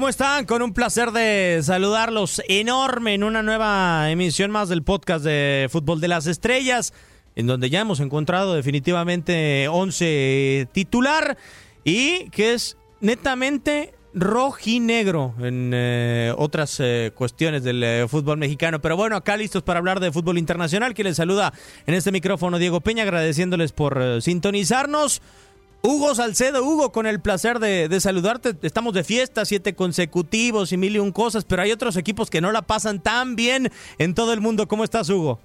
¿Cómo están? Con un placer de saludarlos enorme en una nueva emisión más del podcast de Fútbol de las Estrellas, en donde ya hemos encontrado definitivamente 11 titular y que es netamente rojinegro en eh, otras eh, cuestiones del eh, fútbol mexicano. Pero bueno, acá listos para hablar de fútbol internacional, que les saluda en este micrófono Diego Peña, agradeciéndoles por eh, sintonizarnos. Hugo Salcedo, Hugo, con el placer de, saludarte. Estamos de fiesta, siete consecutivos y mil y un cosas, pero hay otros equipos que no la pasan tan bien en todo el mundo. ¿Cómo estás, Hugo?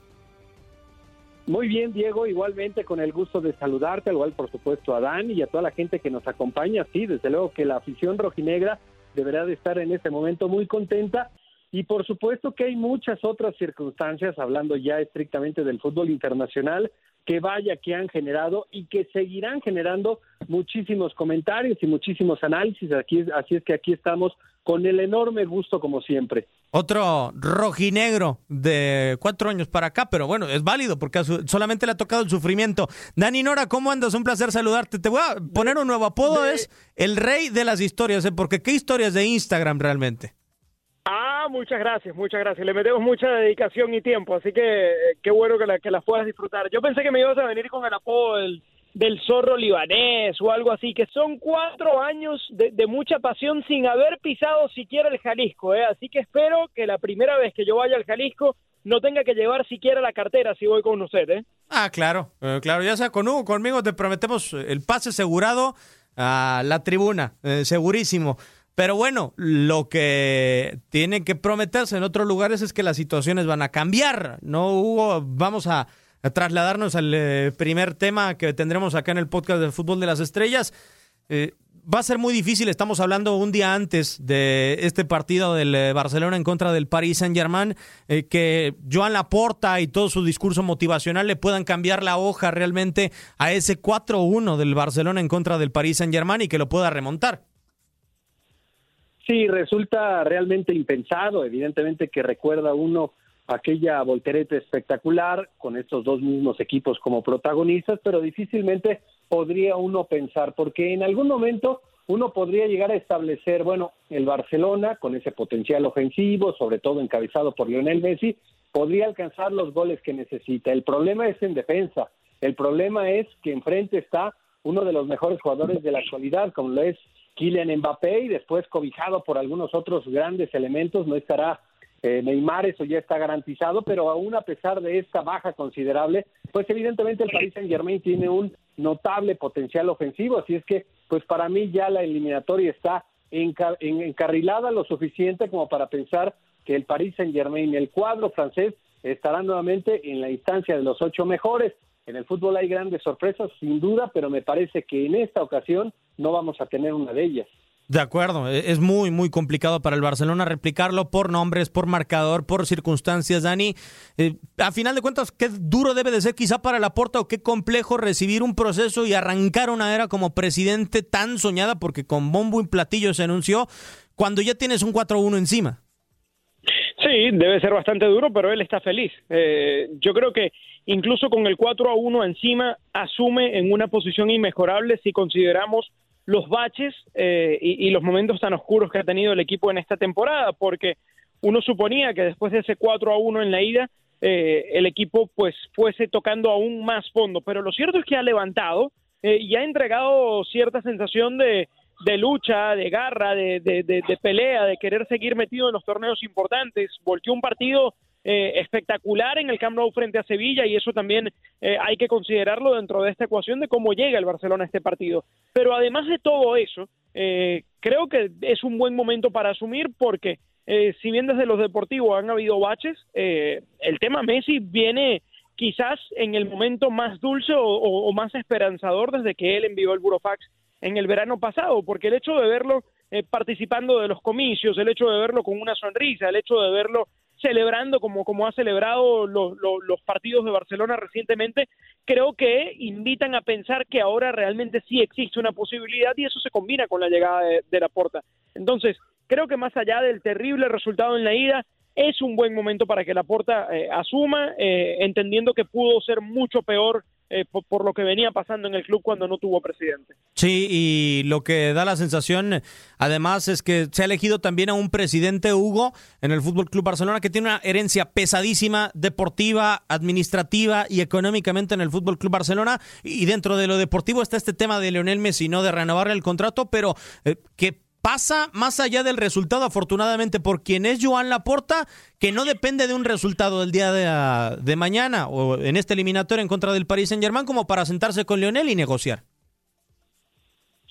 Muy bien, Diego, igualmente con el gusto de saludarte, al igual por supuesto a Dan y a toda la gente que nos acompaña. Sí, desde luego que la afición rojinegra deberá de estar en este momento muy contenta y por supuesto que hay muchas otras circunstancias, hablando ya estrictamente del fútbol internacional, que vaya que han generado y que seguirán generando muchísimos comentarios y muchísimos análisis. Aquí, así es que aquí estamos con el enorme gusto como siempre. Otro rojinegro de cuatro años para acá, pero bueno, es válido porque solamente le ha tocado el sufrimiento. Dani Nora, ¿cómo andas? Un placer saludarte. Te voy a poner un nuevo apodo, de... es el rey de las historias, ¿eh? porque qué historias de Instagram realmente. Ah, muchas gracias, muchas gracias. Le metemos mucha dedicación y tiempo, así que qué bueno que, la, que las puedas disfrutar. Yo pensé que me ibas a venir con el apodo del, del zorro libanés o algo así, que son cuatro años de, de, mucha pasión sin haber pisado siquiera el Jalisco, ¿eh? así que espero que la primera vez que yo vaya al Jalisco no tenga que llevar siquiera la cartera si voy con usted. ¿eh? Ah, claro, eh, claro, ya sea con Hugo, conmigo te prometemos el pase asegurado a la tribuna, eh, segurísimo. Pero bueno, lo que tiene que prometerse en otros lugares es que las situaciones van a cambiar. No, Hugo, vamos a, trasladarnos al eh, primer tema que tendremos acá en el podcast de Fútbol de las Estrellas. Eh, va a ser muy difícil, estamos hablando un día antes de este partido del eh, Barcelona en contra del Paris Saint-Germain, que Joan Laporta y todo su discurso motivacional le puedan cambiar la hoja realmente a ese 4-1 del Barcelona en contra del Paris Saint-Germain y que lo pueda remontar. Sí, resulta realmente impensado, evidentemente que recuerda uno aquella voltereta espectacular con estos dos mismos equipos como protagonistas, pero difícilmente podría uno pensar, porque en algún momento uno podría llegar a establecer, bueno, el Barcelona con ese potencial ofensivo, sobre todo encabezado por Lionel Messi, podría alcanzar los goles que necesita. El problema es en defensa, el problema es que enfrente está uno de los mejores jugadores de la actualidad, como lo es Kylian Mbappé, y después cobijado por algunos otros grandes elementos, no estará eh, Neymar, eso ya está garantizado, pero aún a pesar de esta baja considerable, pues evidentemente el Paris Saint Germain tiene un notable potencial ofensivo, así es que pues para mí ya la eliminatoria está encar encarrilada lo suficiente como para pensar que el Paris Saint Germain, el cuadro francés, estará nuevamente en la instancia de los ocho mejores. En el fútbol hay grandes sorpresas, sin duda, pero me parece que en esta ocasión no vamos a tener una de ellas. De acuerdo, es muy, muy complicado para el Barcelona replicarlo por nombres, por marcador, por circunstancias, Dani. Eh, a final de cuentas, qué duro debe de ser quizá para la Porta o qué complejo recibir un proceso y arrancar una era como presidente tan soñada, porque con bombo y platillo se anunció, cuando ya tienes un 4-1 encima. Sí, debe ser bastante duro, pero él está feliz. Eh, yo creo que incluso con el 4 a 1 encima, asume en una posición inmejorable si consideramos los baches eh, y, los momentos tan oscuros que ha tenido el equipo en esta temporada, porque uno suponía que después de ese 4 a 1 en la ida, eh, el equipo pues fuese tocando aún más fondo, pero lo cierto es que ha levantado eh, y ha entregado cierta sensación de, de lucha, de garra, de, de, de, de, pelea, de querer seguir metido en los torneos importantes. Volteó un partido eh, espectacular en el Camp Nou frente a Sevilla y eso también eh, hay que considerarlo dentro de esta ecuación de cómo llega el Barcelona a este partido. Pero además de todo eso, eh, creo que es un buen momento para asumir porque si bien desde los deportivos han habido baches, el tema Messi viene quizás en el momento más dulce o, más esperanzador desde que él envió el burofax en el verano pasado, porque el hecho de verlo eh, participando de los comicios, el hecho de verlo con una sonrisa, el hecho de verlo celebrando como, como ha celebrado los, partidos de Barcelona recientemente, creo que invitan a pensar que ahora realmente sí existe una posibilidad y eso se combina con la llegada de, la porta. Entonces, creo que más allá del terrible resultado en la ida, es un buen momento para que la porta eh, asuma, eh, entendiendo que pudo ser mucho peor eh, por, lo que venía pasando en el club cuando no tuvo presidente. Sí, y lo que da la sensación, además, es que se ha elegido también a un presidente Hugo en el Fútbol Club Barcelona que tiene una herencia pesadísima, deportiva, administrativa y económicamente en el Fútbol Club Barcelona. Y dentro de lo deportivo está este tema de Leonel Messi, no de renovarle el contrato, pero eh, que pasa más allá del resultado, afortunadamente, por quien es Joan Laporta, que no depende de un resultado del día de, mañana o en este eliminatorio en contra del Paris Saint Germain como para sentarse con Lionel y negociar.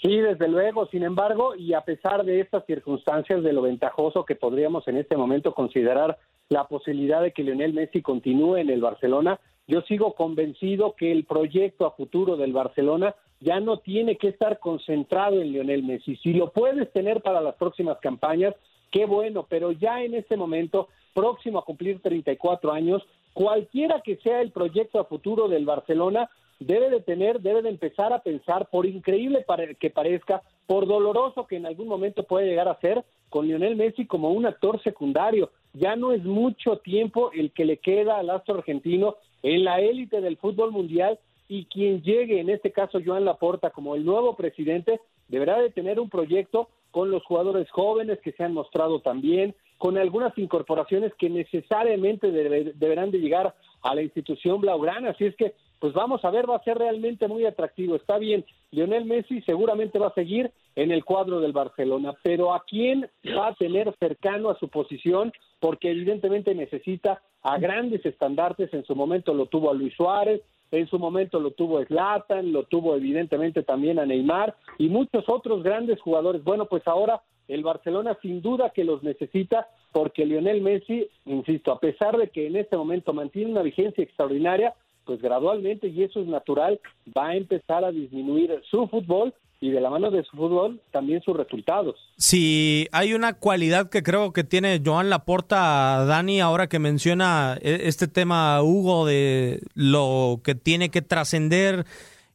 Sí, desde luego. Sin embargo, y a pesar de estas circunstancias, de lo ventajoso que podríamos en este momento considerar la posibilidad de que Lionel Messi continúe en el Barcelona, yo sigo convencido que el proyecto a futuro del Barcelona ya no tiene que estar concentrado en Lionel Messi. Si lo puedes tener para las próximas campañas, qué bueno, pero ya en este momento, próximo a cumplir 34 años, cualquiera que sea el proyecto a futuro del Barcelona, debe de tener, debe de empezar a pensar, por increíble que parezca, por doloroso que en algún momento puede llegar a ser, con Lionel Messi como un actor secundario. Ya no es mucho tiempo el que le queda al astro argentino en la élite del fútbol mundial y quien llegue, en este caso Joan Laporta, como el nuevo presidente, deberá de tener un proyecto con los jugadores jóvenes que se han mostrado también, con algunas incorporaciones que necesariamente deberán de llegar a la institución blaugrana. Así es que, pues vamos a ver, va a ser realmente muy atractivo. Está bien, Lionel Messi seguramente va a seguir en el cuadro del Barcelona, pero ¿a quién va a tener cercano a su posición? Porque evidentemente necesita a grandes estandartes. En su momento lo tuvo a Luis Suárez, en su momento lo tuvo Zlatan, lo tuvo evidentemente también a Neymar y muchos otros grandes jugadores. Bueno, pues ahora el Barcelona sin duda que los necesita porque Lionel Messi, insisto, a pesar de que en este momento mantiene una vigencia extraordinaria, pues gradualmente, y eso es natural, va a empezar a disminuir su fútbol y de la mano de su fútbol también sus resultados. Si hay una cualidad que creo que tiene Joan Laporta, Dani, ahora que menciona e, este tema, Hugo, de lo que tiene que trascender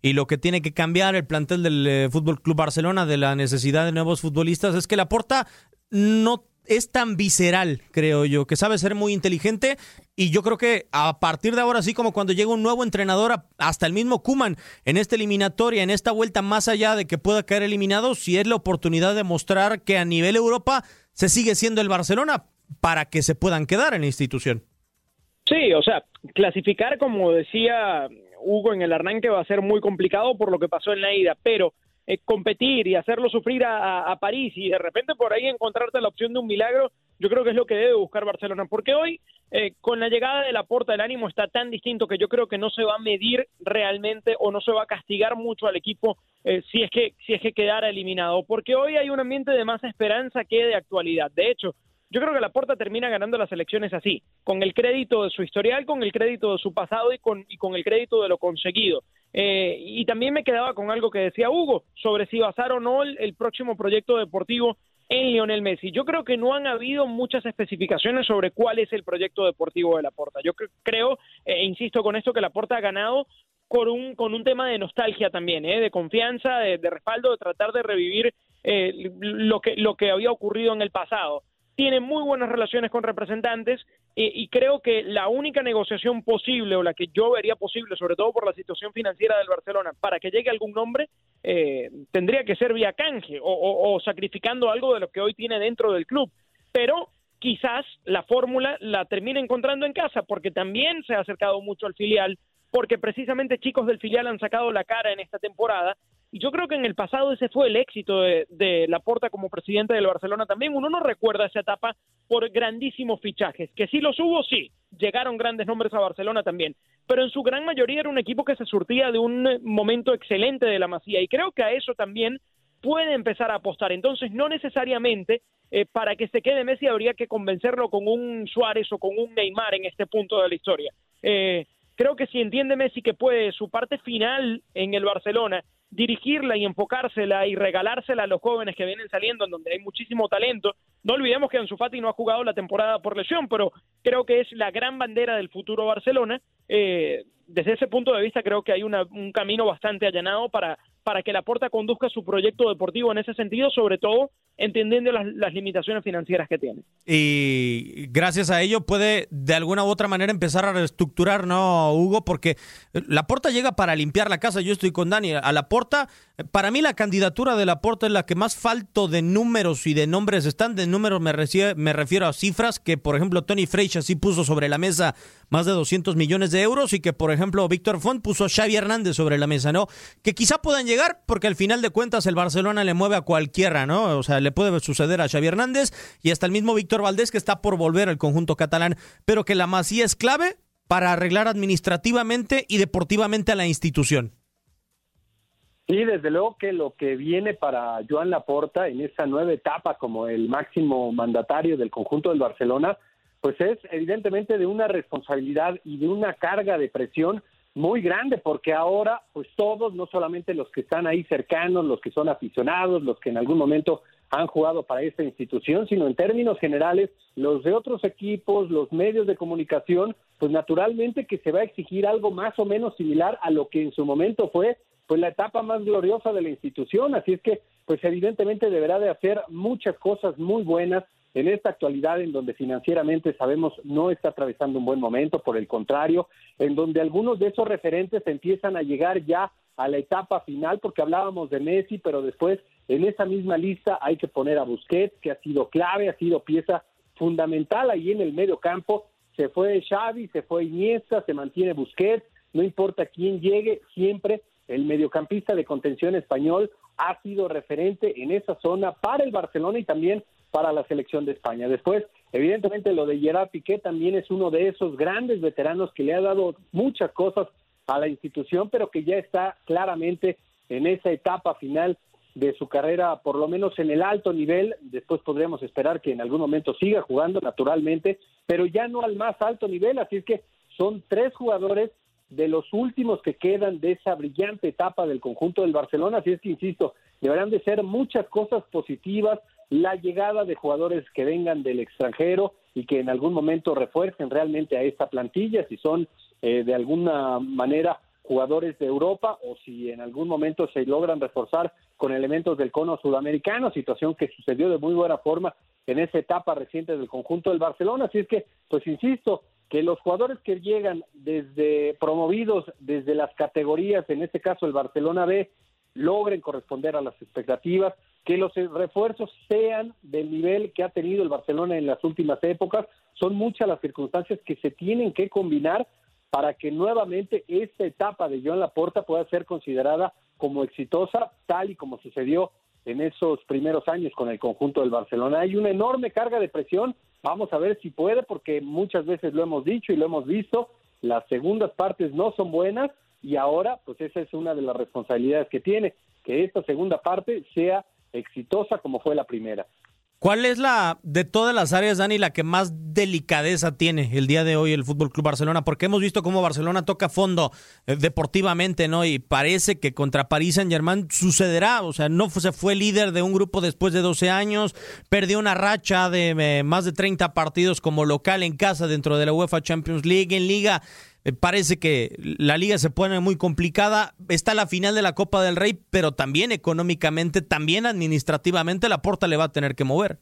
y lo que tiene que cambiar el plantel del eh, Fútbol Club Barcelona, de la necesidad de nuevos futbolistas, es que Laporta no es tan visceral, creo yo, que sabe ser muy inteligente y yo creo que a partir de ahora, así como cuando llega un nuevo entrenador, hasta el mismo Kuman en esta eliminatoria, en esta vuelta, más allá de que pueda caer eliminado, si es la oportunidad de mostrar que a nivel Europa se sigue siendo el Barcelona para que se puedan quedar en la institución. Sí, o sea, clasificar, como decía Hugo en el arranque, va a ser muy complicado por lo que pasó en la ida, pero eh, competir y hacerlo sufrir a, París y de repente por ahí encontrarte la opción de un milagro, yo creo que es lo que debe buscar Barcelona, porque hoy eh, con la llegada de la porta el ánimo está tan distinto que yo creo que no se va a medir realmente o no se va a castigar mucho al equipo eh, si es que si es que quedara eliminado, porque hoy hay un ambiente de más esperanza que de actualidad. De hecho, yo creo que la Porta termina ganando las elecciones así, con el crédito de su historial, con el crédito de su pasado y con, y con el crédito de lo conseguido. Eh, y también me quedaba con algo que decía Hugo sobre si basar o no el, próximo proyecto deportivo en Lionel Messi. Yo creo que no han habido muchas especificaciones sobre cuál es el proyecto deportivo de la Porta. Yo creo, e insisto con esto, que la Porta ha ganado con un, con un tema de nostalgia también, ¿eh? de confianza, de, respaldo, de tratar de revivir eh, lo, que, lo que había ocurrido en el pasado tiene muy buenas relaciones con representantes eh, y creo que la única negociación posible o la que yo vería posible, sobre todo por la situación financiera del Barcelona, para que llegue algún nombre, eh, tendría que ser vía canje o, sacrificando algo de lo que hoy tiene dentro del club. Pero quizás la fórmula la termine encontrando en casa, porque también se ha acercado mucho al filial, porque precisamente chicos del filial han sacado la cara en esta temporada y yo creo que en el pasado ese fue el éxito de, de Laporta como presidente del Barcelona también. Uno no recuerda esa etapa por grandísimos fichajes, que sí los hubo, sí, llegaron grandes nombres a Barcelona también, pero en su gran mayoría era un equipo que se surtía de un momento excelente de la Masía y creo que a eso también puede empezar a apostar. Entonces, no necesariamente eh, para que se quede Messi habría que convencerlo con un Suárez o con un Neymar en este punto de la historia. Eh, creo que si entiende Messi que puede su parte final en el Barcelona dirigirla y enfocársela y regalársela a los jóvenes que vienen saliendo en donde hay muchísimo talento. No olvidemos que Ansu Fati no ha jugado la temporada por lesión, pero creo que es la gran bandera del futuro Barcelona. Eh, desde ese punto de vista creo que hay un camino bastante allanado para, para que la Porta conduzca su proyecto deportivo en ese sentido, sobre todo entendiendo las, limitaciones financieras que tiene. Y gracias a ello puede de alguna u otra manera empezar a reestructurar, ¿no, Hugo? Porque la Porta llega para limpiar la casa. Yo estoy con Dani. A la Porta, para mí la candidatura de la Porta es la que más falto de números y de nombres están. De números me, me refiero a cifras que, por ejemplo, Tony Freixa sí puso sobre la mesa más de 200 millones de euros y que, por ejemplo, Víctor Font puso a Xavi Hernández sobre la mesa, ¿no? Que quizá puedan llegar porque al final de cuentas el Barcelona le mueve a cualquiera, ¿no? O sea, le puede suceder a Xavi Hernández y hasta el mismo Víctor Valdés que está por volver al conjunto catalán, pero que la Masía es clave para arreglar administrativamente y deportivamente a la institución. Sí, desde luego que lo que viene para Joan Laporta en esa nueva etapa como el máximo mandatario del conjunto del Barcelona, pues es evidentemente de una responsabilidad y de una carga de presión muy grande, porque ahora, pues todos, no solamente los que están ahí cercanos, los que son aficionados, los que en algún momento han jugado para esta institución, sino en términos generales, los de otros equipos, los medios de comunicación, pues naturalmente que se va a exigir algo más o menos similar a lo que en su momento fue pues la etapa más gloriosa de la institución, así es que pues evidentemente deberá de hacer muchas cosas muy buenas en esta actualidad en donde financieramente sabemos no está atravesando un buen momento, por el contrario, en donde algunos de esos referentes empiezan a llegar ya a la etapa final, porque hablábamos de Messi, pero después en esa misma lista hay que poner a Busquets, que ha sido clave, ha sido pieza fundamental ahí en el medio campo. Se fue Xavi, se fue Iniesta, se mantiene Busquets, no importa quién llegue, siempre el mediocampista de contención español ha sido referente en esa zona para el Barcelona y también para la selección de España. Después, evidentemente, lo de Gerard Piqué también es uno de esos grandes veteranos que le ha dado muchas cosas a la institución, pero que ya está claramente en esa etapa final de su carrera, por lo menos en el alto nivel. Después podríamos esperar que en algún momento siga jugando naturalmente, pero ya no al más alto nivel. Así es que son tres jugadores de los últimos que quedan de esa brillante etapa del conjunto del Barcelona. Así es que, insisto, deberán de ser muchas cosas positivas, la llegada de jugadores que vengan del extranjero y que en algún momento refuercen realmente a esta plantilla, si son eh, de alguna manera jugadores de Europa o si en algún momento se logran reforzar con elementos del cono sudamericano, situación que sucedió de muy buena forma en esa etapa reciente del conjunto del Barcelona. Así es que, pues insisto, que los jugadores que llegan desde promovidos desde las categorías, en este caso el Barcelona B, logren corresponder a las expectativas, que los refuerzos sean del nivel que ha tenido el Barcelona en las últimas épocas. Son muchas las circunstancias que se tienen que combinar para que nuevamente esta etapa de Joan Laporta pueda ser considerada como exitosa, tal y como sucedió en esos primeros años con el conjunto del Barcelona. Hay una enorme carga de presión, vamos a ver si puede, porque muchas veces lo hemos dicho y lo hemos visto, las segundas partes no son buenas y ahora pues esa es una de las responsabilidades que tiene, que esta segunda parte sea exitosa como fue la primera. ¿Cuál es la, de todas las áreas, Dani, la que más delicadeza tiene el día de hoy el Fútbol Club Barcelona? Porque hemos visto cómo Barcelona toca fondo eh, deportivamente, ¿no? Y parece que contra París Saint Germain sucederá. O sea, no se fue líder de un grupo después de 12 años, perdió una racha de eh, más de 30 partidos como local en casa dentro de la UEFA Champions League. En Liga parece que la liga se pone muy complicada. Está la final de la Copa del Rey, pero también económicamente, también administrativamente, la porta le va a tener que mover.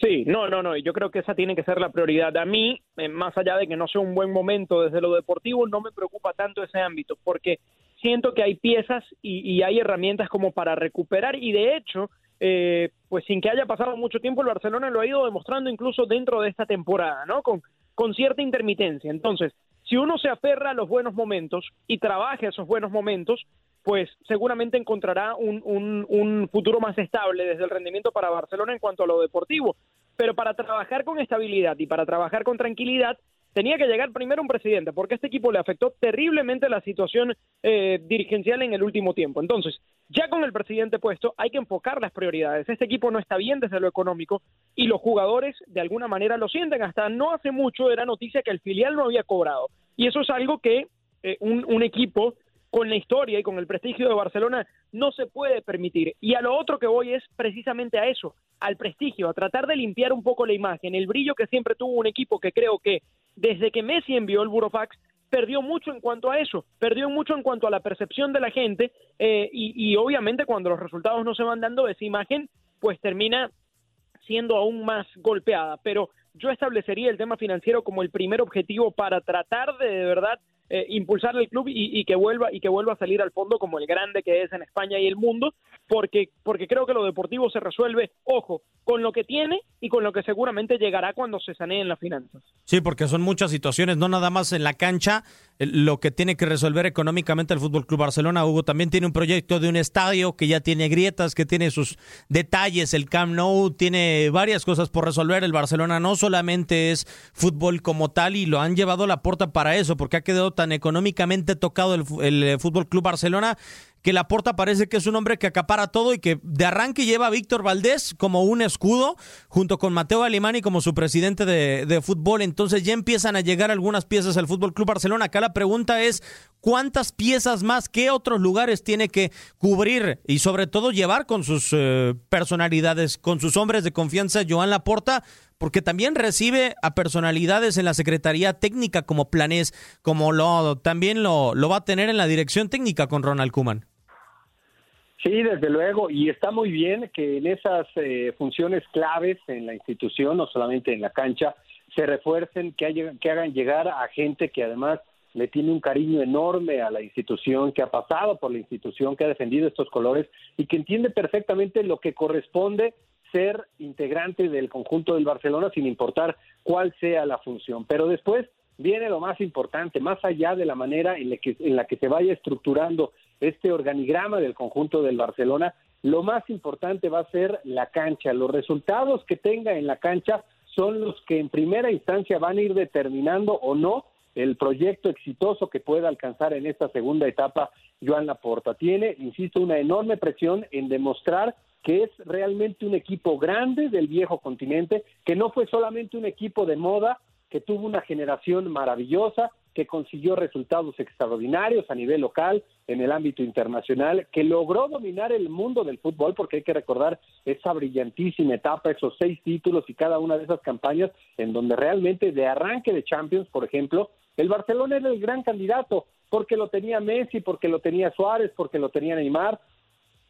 Sí, no, no, no. Yo creo que esa tiene que ser la prioridad. A mí, eh, más allá de que no sea un buen momento desde lo deportivo, no me preocupa tanto ese ámbito, porque siento que hay piezas y, hay herramientas como para recuperar y de hecho, eh, pues sin que haya pasado mucho tiempo, el Barcelona lo ha ido demostrando incluso dentro de esta temporada, ¿no? Con, con cierta intermitencia. Entonces, si uno se aferra a los buenos momentos y trabaja esos buenos momentos, pues seguramente encontrará un, un, futuro más estable desde el rendimiento para Barcelona en cuanto a lo deportivo. Pero para trabajar con estabilidad y para trabajar con tranquilidad, tenía que llegar primero un presidente, porque a este equipo le afectó terriblemente la situación eh, dirigencial en el último tiempo. Entonces, ya con el presidente puesto, hay que enfocar las prioridades. Este equipo no está bien desde lo económico y los jugadores de alguna manera lo sienten. Hasta no hace mucho era noticia que el filial no había cobrado. Y eso es algo que eh, un, un equipo con la historia y con el prestigio de Barcelona no se puede permitir. Y a lo otro que voy es precisamente a eso, al prestigio, a tratar de limpiar un poco la imagen, el brillo que siempre tuvo un equipo que creo que desde que Messi envió el Burofax perdió mucho en cuanto a eso, perdió mucho en cuanto a la percepción de la gente eh, y, y obviamente cuando los resultados no se van dando esa imagen pues termina siendo aún más golpeada. Pero yo establecería el tema financiero como el primer objetivo para tratar de de verdad eh, impulsar el club y, y, que vuelva y que vuelva a salir al fondo como el grande que es en España y el mundo porque porque creo que lo deportivo se resuelve ojo con lo que tiene y con lo que seguramente llegará cuando se saneen las finanzas. Sí porque son muchas situaciones no nada más en la cancha lo que tiene que resolver económicamente el Fútbol Club Barcelona Hugo también tiene un proyecto de un estadio que ya tiene grietas que tiene sus detalles el Camp Nou tiene varias cosas por resolver el Barcelona no solamente es fútbol como tal y lo han llevado a la puerta para eso porque ha quedado tan económicamente tocado el, el eh, Fútbol Club Barcelona que Laporta parece que es un hombre que acapara todo y que de arranque lleva a Víctor Valdés como un escudo, junto con Mateo Alimani como su presidente de, de, fútbol. Entonces ya empiezan a llegar algunas piezas al Fútbol Club Barcelona. Acá la pregunta es: ¿cuántas piezas más, qué otros lugares tiene que cubrir y sobre todo llevar con sus eh, personalidades, con sus hombres de confianza, Joan Laporta? Porque también recibe a personalidades en la Secretaría Técnica como Planés, como lo también lo, lo va a tener en la dirección técnica con Ronald Kuman. Sí, desde luego, y está muy bien que en esas eh, funciones claves en la institución, no solamente en la cancha, se refuercen, que, haya, que hagan llegar a gente que además le tiene un cariño enorme a la institución, que ha pasado por la institución, que ha defendido estos colores y que entiende perfectamente lo que corresponde ser integrante del conjunto del Barcelona sin importar cuál sea la función. Pero después viene lo más importante, más allá de la manera en la que, en la que se vaya estructurando este organigrama del conjunto del Barcelona, lo más importante va a ser la cancha. Los resultados que tenga en la cancha son los que en primera instancia van a ir determinando o no el proyecto exitoso que pueda alcanzar en esta segunda etapa Joan Laporta. Tiene, insisto, una enorme presión en demostrar que es realmente un equipo grande del viejo continente, que no fue solamente un equipo de moda, que tuvo una generación maravillosa, que consiguió resultados extraordinarios a nivel local, en el ámbito internacional, que logró dominar el mundo del fútbol, porque hay que recordar esa brillantísima etapa, esos seis títulos y cada una de esas campañas, en donde realmente de arranque de Champions, por ejemplo, el Barcelona era el gran candidato, porque lo tenía Messi, porque lo tenía Suárez, porque lo tenía Neymar,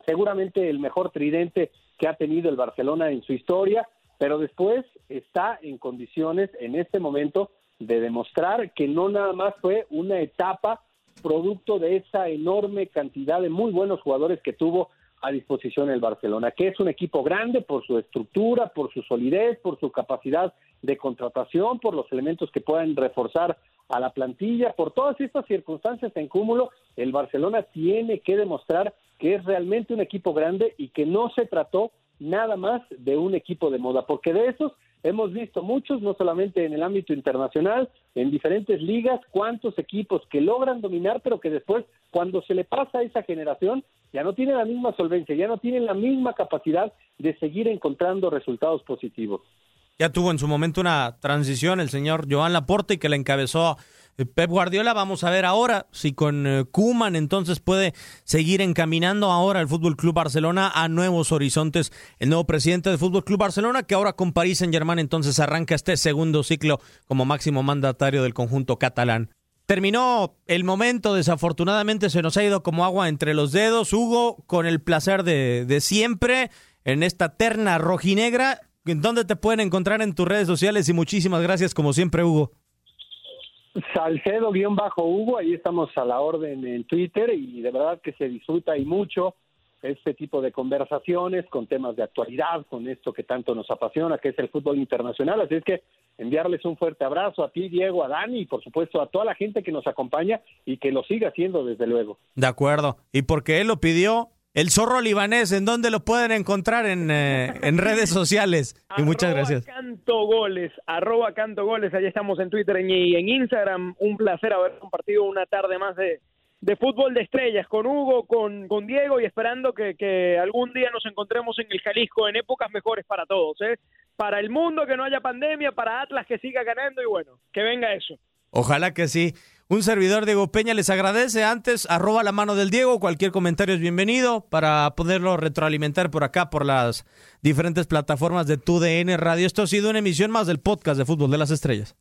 seguramente el mejor tridente que ha tenido el Barcelona en su historia, pero después está en condiciones en este momento de demostrar que no nada más fue una etapa producto de esa enorme cantidad de muy buenos jugadores que tuvo a disposición el Barcelona, que es un equipo grande por su estructura, por su solidez, por su capacidad de contratación, por los elementos que puedan reforzar a la plantilla, por todas estas circunstancias en cúmulo, el Barcelona tiene que demostrar que es realmente un equipo grande y que no se trató nada más de un equipo de moda, porque de esos hemos visto muchos, no solamente en el ámbito internacional, en diferentes ligas, cuántos equipos que logran dominar, pero que después, cuando se le pasa a esa generación, ya no tienen la misma solvencia, ya no tienen la misma capacidad de seguir encontrando resultados positivos. Ya tuvo en su momento una transición el señor Joan Laporte que la encabezó Pep Guardiola. Vamos a ver ahora si con eh, Kuman entonces puede seguir encaminando ahora el Fútbol Club Barcelona a nuevos horizontes. El nuevo presidente del Fútbol Club Barcelona, que ahora con París Saint Germain entonces arranca este segundo ciclo como máximo mandatario del conjunto catalán. Terminó el momento, desafortunadamente se nos ha ido como agua entre los dedos. Hugo, con el placer de, de siempre en esta terna rojinegra. ¿Dónde te pueden encontrar en tus redes sociales? Y muchísimas gracias como siempre, Hugo. Salcedo-Hugo, ahí estamos a la orden en Twitter y de verdad que se disfruta y mucho este tipo de conversaciones con temas de actualidad, con esto que tanto nos apasiona, que es el fútbol internacional. Así es que enviarles un fuerte abrazo a ti, Diego, a Dani y por supuesto a toda la gente que nos acompaña y que lo siga haciendo desde luego. De acuerdo. Y porque él lo pidió, el zorro libanés, ¿en dónde lo pueden encontrar en, eh, en redes sociales? Y muchas gracias. Canto Goles, arroba Canto Goles, ahí estamos en Twitter y en Instagram. Un placer haber compartido una tarde más de, de fútbol de estrellas con Hugo, con, con Diego y esperando que, que, algún día nos encontremos en el Jalisco en épocas mejores para todos. ¿eh? Para el mundo que no haya pandemia, para Atlas que siga ganando y bueno, que venga eso. Ojalá que sí. Un servidor Diego Peña les agradece. Antes, arroba la mano del Diego. Cualquier comentario es bienvenido para poderlo retroalimentar por acá, por las diferentes plataformas de TUDN Radio. Esto ha sido una emisión más del podcast de Fútbol de las Estrellas.